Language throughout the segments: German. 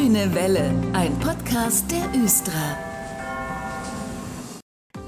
Grüne Welle, ein Podcast der Östra.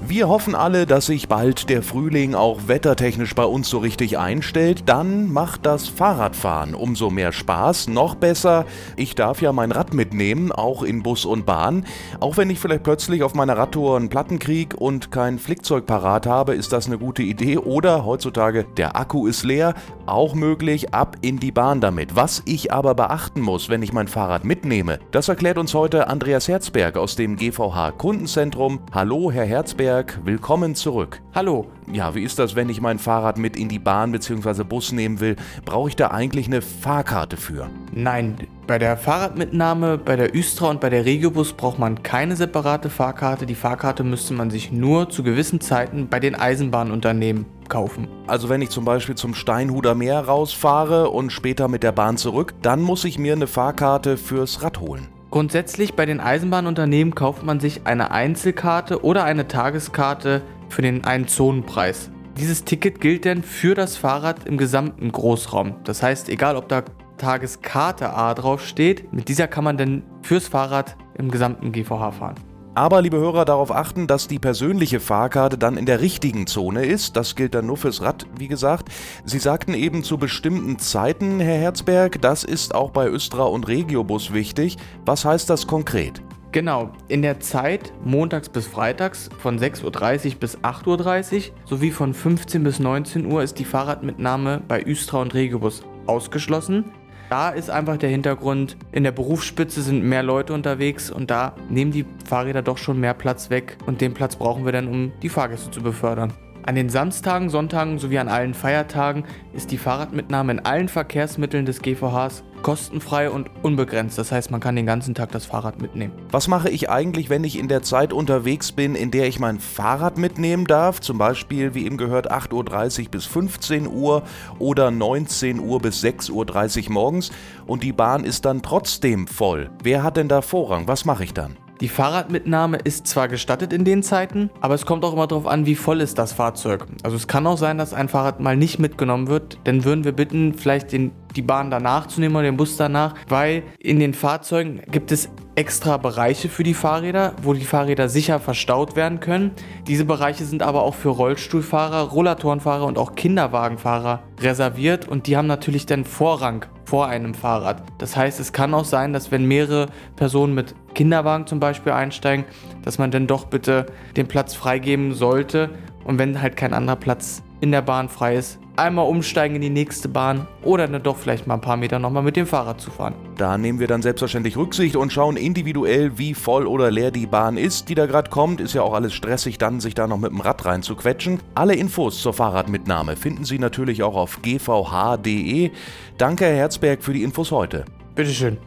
Wir hoffen alle, dass sich bald der Frühling auch wettertechnisch bei uns so richtig einstellt. Dann macht das Fahrradfahren umso mehr Spaß. Noch besser, ich darf ja mein Rad mitnehmen, auch in Bus und Bahn. Auch wenn ich vielleicht plötzlich auf meiner Radtour einen Plattenkrieg und kein Flickzeug parat habe, ist das eine gute Idee. Oder heutzutage, der Akku ist leer, auch möglich, ab in die Bahn damit. Was ich aber beachten muss, wenn ich mein Fahrrad mitnehme, das erklärt uns heute Andreas Herzberg aus dem GVH Kundenzentrum. Hallo, Herr Herzberg. Berg, willkommen zurück. Hallo. Ja, wie ist das, wenn ich mein Fahrrad mit in die Bahn bzw. Bus nehmen will? Brauche ich da eigentlich eine Fahrkarte für? Nein, bei der Fahrradmitnahme, bei der Üstra und bei der Regiobus braucht man keine separate Fahrkarte. Die Fahrkarte müsste man sich nur zu gewissen Zeiten bei den Eisenbahnunternehmen kaufen. Also wenn ich zum Beispiel zum Steinhuder Meer rausfahre und später mit der Bahn zurück, dann muss ich mir eine Fahrkarte fürs Rad holen. Grundsätzlich bei den Eisenbahnunternehmen kauft man sich eine Einzelkarte oder eine Tageskarte für den einen Zonenpreis. Dieses Ticket gilt dann für das Fahrrad im gesamten Großraum. Das heißt, egal ob da Tageskarte A drauf steht, mit dieser kann man dann fürs Fahrrad im gesamten GVH fahren. Aber, liebe Hörer, darauf achten, dass die persönliche Fahrkarte dann in der richtigen Zone ist. Das gilt dann nur fürs Rad, wie gesagt. Sie sagten eben zu bestimmten Zeiten, Herr Herzberg, das ist auch bei Östra und Regiobus wichtig. Was heißt das konkret? Genau, in der Zeit montags bis freitags von 6.30 Uhr bis 8.30 Uhr sowie von 15 bis 19 Uhr ist die Fahrradmitnahme bei Östra und Regiobus ausgeschlossen. Da ist einfach der Hintergrund, in der Berufsspitze sind mehr Leute unterwegs und da nehmen die Fahrräder doch schon mehr Platz weg und den Platz brauchen wir dann, um die Fahrgäste zu befördern. An den Samstagen, Sonntagen sowie an allen Feiertagen ist die Fahrradmitnahme in allen Verkehrsmitteln des GVHs kostenfrei und unbegrenzt. Das heißt, man kann den ganzen Tag das Fahrrad mitnehmen. Was mache ich eigentlich, wenn ich in der Zeit unterwegs bin, in der ich mein Fahrrad mitnehmen darf? Zum Beispiel, wie eben gehört, 8.30 Uhr bis 15 Uhr oder 19 Uhr bis 6.30 Uhr morgens und die Bahn ist dann trotzdem voll. Wer hat denn da Vorrang? Was mache ich dann? Die Fahrradmitnahme ist zwar gestattet in den Zeiten, aber es kommt auch immer darauf an, wie voll ist das Fahrzeug. Also es kann auch sein, dass ein Fahrrad mal nicht mitgenommen wird. Dann würden wir bitten, vielleicht den, die Bahn danach zu nehmen oder den Bus danach, weil in den Fahrzeugen gibt es extra Bereiche für die Fahrräder, wo die Fahrräder sicher verstaut werden können. Diese Bereiche sind aber auch für Rollstuhlfahrer, Rollatorenfahrer und auch Kinderwagenfahrer reserviert und die haben natürlich dann Vorrang vor einem Fahrrad. Das heißt, es kann auch sein, dass wenn mehrere Personen mit Kinderwagen zum Beispiel einsteigen, dass man dann doch bitte den Platz freigeben sollte und wenn halt kein anderer Platz in der Bahn frei ist, einmal umsteigen in die nächste Bahn oder dann doch vielleicht mal ein paar Meter nochmal mit dem Fahrrad zu fahren. Da nehmen wir dann selbstverständlich Rücksicht und schauen individuell, wie voll oder leer die Bahn ist, die da gerade kommt. Ist ja auch alles stressig, dann sich da noch mit dem Rad rein zu quetschen. Alle Infos zur Fahrradmitnahme finden Sie natürlich auch auf gvh.de. Danke, Herr Herzberg, für die Infos heute. Bitteschön.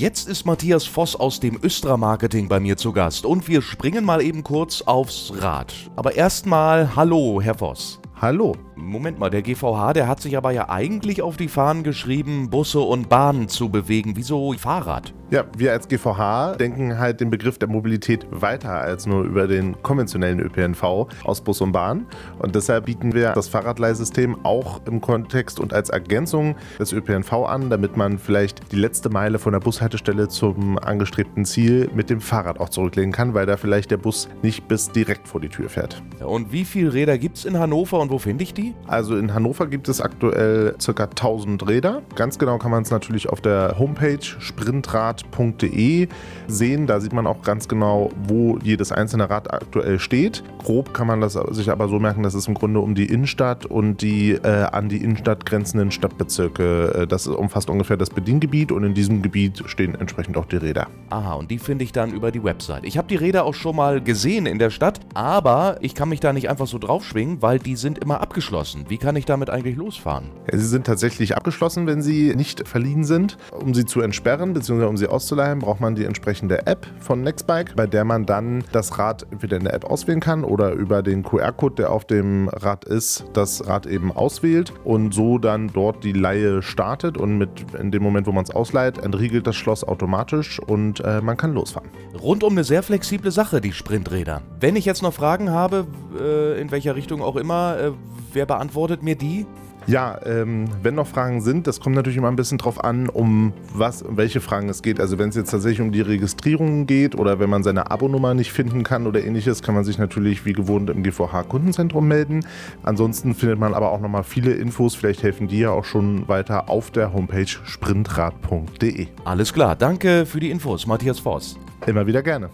Jetzt ist Matthias Voss aus dem Östra Marketing bei mir zu Gast und wir springen mal eben kurz aufs Rad. Aber erstmal Hallo, Herr Voss. Hallo. Moment mal, der GVH, der hat sich aber ja eigentlich auf die Fahnen geschrieben, Busse und Bahnen zu bewegen. Wieso Fahrrad? Ja, wir als GVH denken halt den Begriff der Mobilität weiter als nur über den konventionellen ÖPNV aus Bus und Bahn. Und deshalb bieten wir das Fahrradleihsystem auch im Kontext und als Ergänzung des ÖPNV an, damit man vielleicht die letzte Meile von der Bushaltestelle zum angestrebten Ziel mit dem Fahrrad auch zurücklegen kann, weil da vielleicht der Bus nicht bis direkt vor die Tür fährt. Und wie viele Räder gibt es in Hannover und wo finde ich die? Also in Hannover gibt es aktuell ca. 1000 Räder. Ganz genau kann man es natürlich auf der Homepage sprintrad.de sehen. Da sieht man auch ganz genau, wo jedes einzelne Rad aktuell steht. Grob kann man das sich aber so merken, dass es im Grunde um die Innenstadt und die äh, an die Innenstadt grenzenden Stadtbezirke, äh, das umfasst ungefähr das Bediengebiet und in diesem Gebiet stehen entsprechend auch die Räder. Aha, und die finde ich dann über die Website. Ich habe die Räder auch schon mal gesehen in der Stadt, aber ich kann mich da nicht einfach so draufschwingen, weil die sind immer abgeschlossen. Wie kann ich damit eigentlich losfahren? Sie sind tatsächlich abgeschlossen, wenn sie nicht verliehen sind. Um sie zu entsperren bzw. um sie auszuleihen, braucht man die entsprechende App von Nextbike, bei der man dann das Rad entweder in der App auswählen kann oder über den QR-Code, der auf dem Rad ist, das Rad eben auswählt und so dann dort die Leihe startet und mit in dem Moment, wo man es ausleiht, entriegelt das Schloss automatisch und äh, man kann losfahren. Rundum eine sehr flexible Sache, die Sprinträder. Wenn ich jetzt noch Fragen habe, äh, in welcher Richtung auch immer, äh, wer beantwortet mir die? Ja, ähm, wenn noch Fragen sind, das kommt natürlich immer ein bisschen drauf an, um was, um welche Fragen es geht. Also wenn es jetzt tatsächlich um die Registrierung geht oder wenn man seine Abonummer nicht finden kann oder ähnliches, kann man sich natürlich wie gewohnt im GVH Kundenzentrum melden. Ansonsten findet man aber auch nochmal viele Infos, vielleicht helfen die ja auch schon weiter auf der Homepage sprintrad.de. Alles klar, danke für die Infos, Matthias Voss. Immer wieder gerne.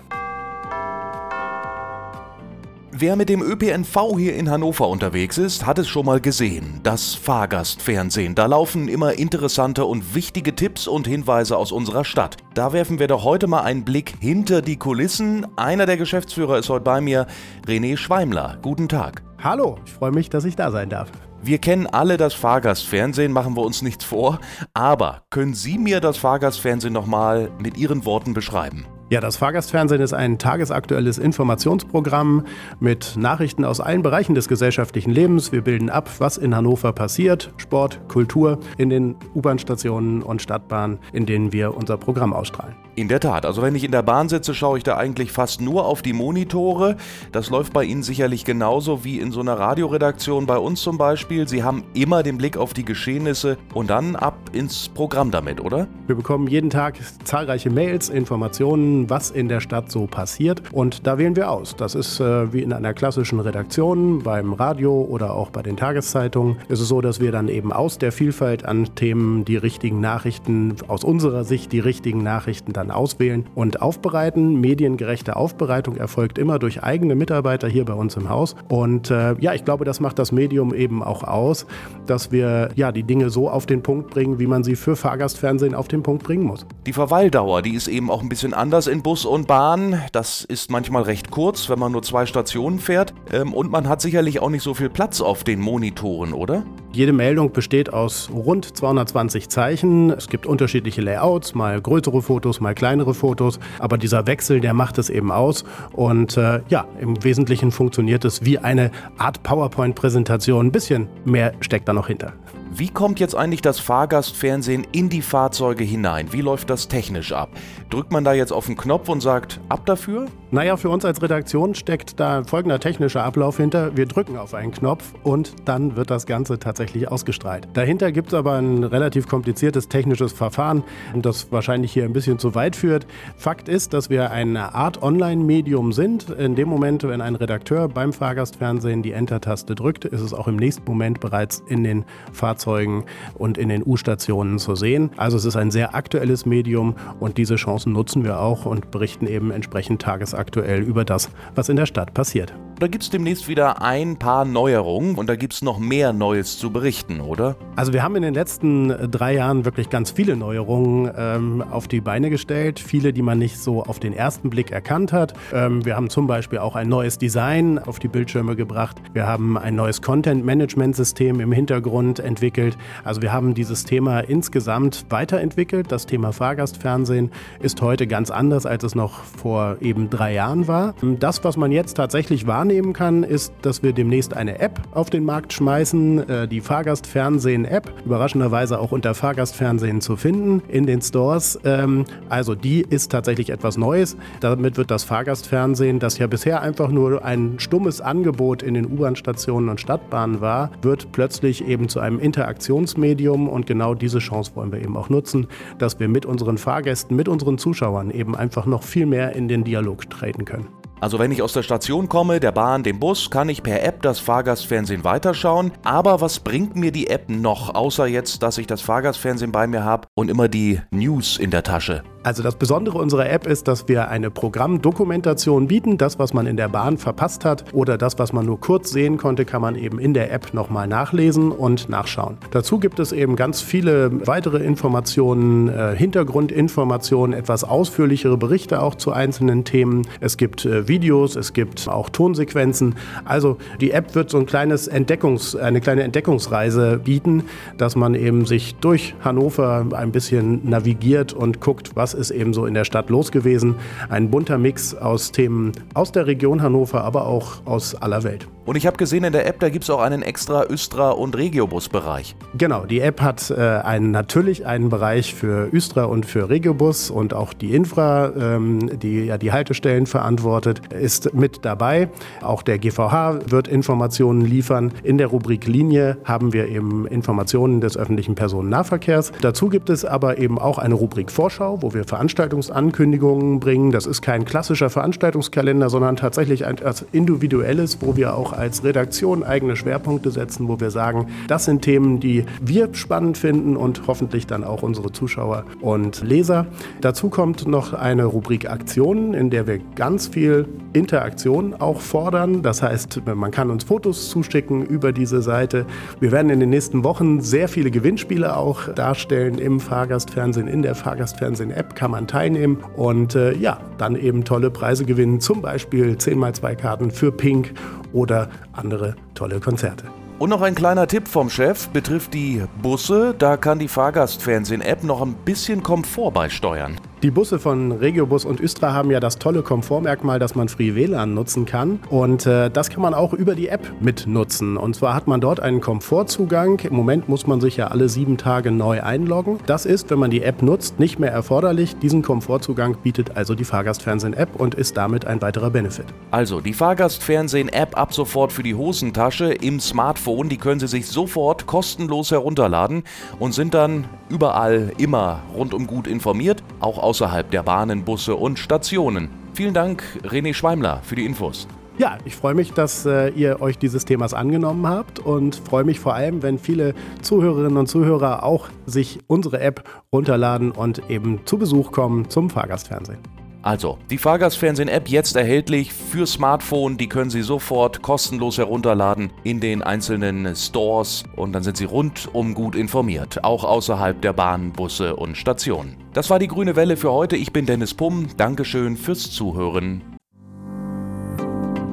Wer mit dem ÖPNV hier in Hannover unterwegs ist, hat es schon mal gesehen. Das Fahrgastfernsehen. Da laufen immer interessante und wichtige Tipps und Hinweise aus unserer Stadt. Da werfen wir doch heute mal einen Blick hinter die Kulissen. Einer der Geschäftsführer ist heute bei mir, René Schweimler. Guten Tag. Hallo, ich freue mich, dass ich da sein darf. Wir kennen alle das Fahrgastfernsehen, machen wir uns nichts vor. Aber können Sie mir das Fahrgastfernsehen nochmal mit Ihren Worten beschreiben? Ja, das Fahrgastfernsehen ist ein tagesaktuelles Informationsprogramm mit Nachrichten aus allen Bereichen des gesellschaftlichen Lebens. Wir bilden ab, was in Hannover passiert, Sport, Kultur, in den U-Bahn-Stationen und Stadtbahnen, in denen wir unser Programm ausstrahlen. In der Tat, also wenn ich in der Bahn sitze, schaue ich da eigentlich fast nur auf die Monitore. Das läuft bei Ihnen sicherlich genauso wie in so einer Radioredaktion bei uns zum Beispiel. Sie haben immer den Blick auf die Geschehnisse und dann ab ins Programm damit, oder? Wir bekommen jeden Tag zahlreiche Mails, Informationen, was in der Stadt so passiert und da wählen wir aus. Das ist äh, wie in einer klassischen Redaktion beim Radio oder auch bei den Tageszeitungen. Es ist so, dass wir dann eben aus der Vielfalt an Themen die richtigen Nachrichten, aus unserer Sicht die richtigen Nachrichten dann dann auswählen und aufbereiten. Mediengerechte Aufbereitung erfolgt immer durch eigene Mitarbeiter hier bei uns im Haus. Und äh, ja, ich glaube, das macht das Medium eben auch aus, dass wir ja die Dinge so auf den Punkt bringen, wie man sie für Fahrgastfernsehen auf den Punkt bringen muss. Die Verweildauer, die ist eben auch ein bisschen anders in Bus und Bahn. Das ist manchmal recht kurz, wenn man nur zwei Stationen fährt. Ähm, und man hat sicherlich auch nicht so viel Platz auf den Monitoren, oder? Jede Meldung besteht aus rund 220 Zeichen. Es gibt unterschiedliche Layouts, mal größere Fotos, mal kleinere Fotos. Aber dieser Wechsel, der macht es eben aus. Und äh, ja, im Wesentlichen funktioniert es wie eine Art PowerPoint-Präsentation. Ein bisschen mehr steckt da noch hinter. Wie kommt jetzt eigentlich das Fahrgastfernsehen in die Fahrzeuge hinein? Wie läuft das technisch ab? Drückt man da jetzt auf den Knopf und sagt ab dafür? Naja, für uns als Redaktion steckt da folgender technischer Ablauf hinter. Wir drücken auf einen Knopf und dann wird das Ganze tatsächlich ausgestrahlt. Dahinter gibt es aber ein relativ kompliziertes technisches Verfahren, das wahrscheinlich hier ein bisschen zu weit führt. Fakt ist, dass wir eine Art Online-Medium sind. In dem Moment, wenn ein Redakteur beim Fahrgastfernsehen die Enter-Taste drückt, ist es auch im nächsten Moment bereits in den Fahrzeugen Fahrzeugen und in den U-Stationen zu sehen. Also es ist ein sehr aktuelles Medium und diese Chancen nutzen wir auch und berichten eben entsprechend tagesaktuell über das, was in der Stadt passiert. Da gibt es demnächst wieder ein paar Neuerungen und da gibt es noch mehr Neues zu berichten, oder? Also wir haben in den letzten drei Jahren wirklich ganz viele Neuerungen ähm, auf die Beine gestellt. Viele, die man nicht so auf den ersten Blick erkannt hat. Ähm, wir haben zum Beispiel auch ein neues Design auf die Bildschirme gebracht. Wir haben ein neues Content-Management-System im Hintergrund entwickelt. Also wir haben dieses Thema insgesamt weiterentwickelt. Das Thema Fahrgastfernsehen ist heute ganz anders, als es noch vor eben drei Jahren war. Das, was man jetzt tatsächlich wahrnehmen kann, ist, dass wir demnächst eine App auf den Markt schmeißen, äh, die Fahrgastfernsehen-App, überraschenderweise auch unter Fahrgastfernsehen zu finden in den Stores. Ähm, also die ist tatsächlich etwas Neues. Damit wird das Fahrgastfernsehen, das ja bisher einfach nur ein stummes Angebot in den U-Bahn-Stationen und Stadtbahnen war, wird plötzlich eben zu einem Interaktionsmedium und genau diese Chance wollen wir eben auch nutzen, dass wir mit unseren Fahrgästen, mit unseren Zuschauern eben einfach noch viel mehr in den Dialog treten können. Also wenn ich aus der Station komme, der Bahn, dem Bus, kann ich per App das Fahrgastfernsehen weiterschauen. Aber was bringt mir die App noch, außer jetzt, dass ich das Fahrgastfernsehen bei mir habe und immer die News in der Tasche? Also das Besondere unserer App ist, dass wir eine Programmdokumentation bieten. Das, was man in der Bahn verpasst hat oder das, was man nur kurz sehen konnte, kann man eben in der App nochmal nachlesen und nachschauen. Dazu gibt es eben ganz viele weitere Informationen, äh, Hintergrundinformationen, etwas ausführlichere Berichte auch zu einzelnen Themen. Es gibt äh, Videos, es gibt auch Tonsequenzen. Also die App wird so ein kleines Entdeckungs-, eine kleine Entdeckungsreise bieten, dass man eben sich durch Hannover ein bisschen navigiert und guckt, was ist eben so in der Stadt los gewesen. Ein bunter Mix aus Themen aus der Region Hannover, aber auch aus aller Welt. Und ich habe gesehen, in der App, da gibt es auch einen extra Östra- und Regiobus-Bereich. Genau, die App hat äh, einen, natürlich einen Bereich für Östra und für Regiobus und auch die Infra, ähm, die ja die Haltestellen verantwortet, ist mit dabei. Auch der GVH wird Informationen liefern. In der Rubrik Linie haben wir eben Informationen des öffentlichen Personennahverkehrs. Dazu gibt es aber eben auch eine Rubrik Vorschau, wo wir Veranstaltungsankündigungen bringen. Das ist kein klassischer Veranstaltungskalender, sondern tatsächlich etwas Individuelles, wo wir auch als Redaktion eigene Schwerpunkte setzen, wo wir sagen, das sind Themen, die wir spannend finden und hoffentlich dann auch unsere Zuschauer und Leser. Dazu kommt noch eine Rubrik Aktionen, in der wir ganz viel Interaktion auch fordern. Das heißt, man kann uns Fotos zuschicken über diese Seite. Wir werden in den nächsten Wochen sehr viele Gewinnspiele auch darstellen im Fahrgastfernsehen, in der Fahrgastfernsehen-App kann man teilnehmen und äh, ja, dann eben tolle Preise gewinnen, zum Beispiel 10x2 Karten für Pink oder andere tolle Konzerte. Und noch ein kleiner Tipp vom Chef betrifft die Busse. Da kann die Fahrgastfernsehen-App noch ein bisschen Komfort beisteuern. Die Busse von Regiobus und Östra haben ja das tolle Komfortmerkmal, dass man Free WLAN nutzen kann. Und äh, das kann man auch über die App mitnutzen. Und zwar hat man dort einen Komfortzugang. Im Moment muss man sich ja alle sieben Tage neu einloggen. Das ist, wenn man die App nutzt, nicht mehr erforderlich. Diesen Komfortzugang bietet also die Fahrgastfernsehen-App und ist damit ein weiterer Benefit. Also die Fahrgastfernsehen-App ab sofort für die Hosentasche im Smartphone. Die können Sie sich sofort kostenlos herunterladen und sind dann überall immer rundum gut informiert, auch außerhalb der Bahnen, Busse und Stationen. Vielen Dank, René Schweimler, für die Infos. Ja, ich freue mich, dass äh, ihr euch dieses Themas angenommen habt und freue mich vor allem, wenn viele Zuhörerinnen und Zuhörer auch sich unsere App runterladen und eben zu Besuch kommen zum Fahrgastfernsehen. Also, die Fahrgastfernsehen-App jetzt erhältlich für Smartphone. Die können Sie sofort kostenlos herunterladen in den einzelnen Stores und dann sind Sie rundum gut informiert, auch außerhalb der Bahn, Busse und Stationen. Das war die grüne Welle für heute. Ich bin Dennis Pumm. Dankeschön fürs Zuhören.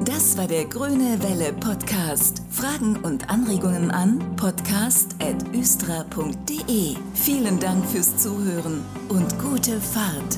Das war der Grüne Welle Podcast. Fragen und Anregungen an podcast.östra.de. Vielen Dank fürs Zuhören und gute Fahrt.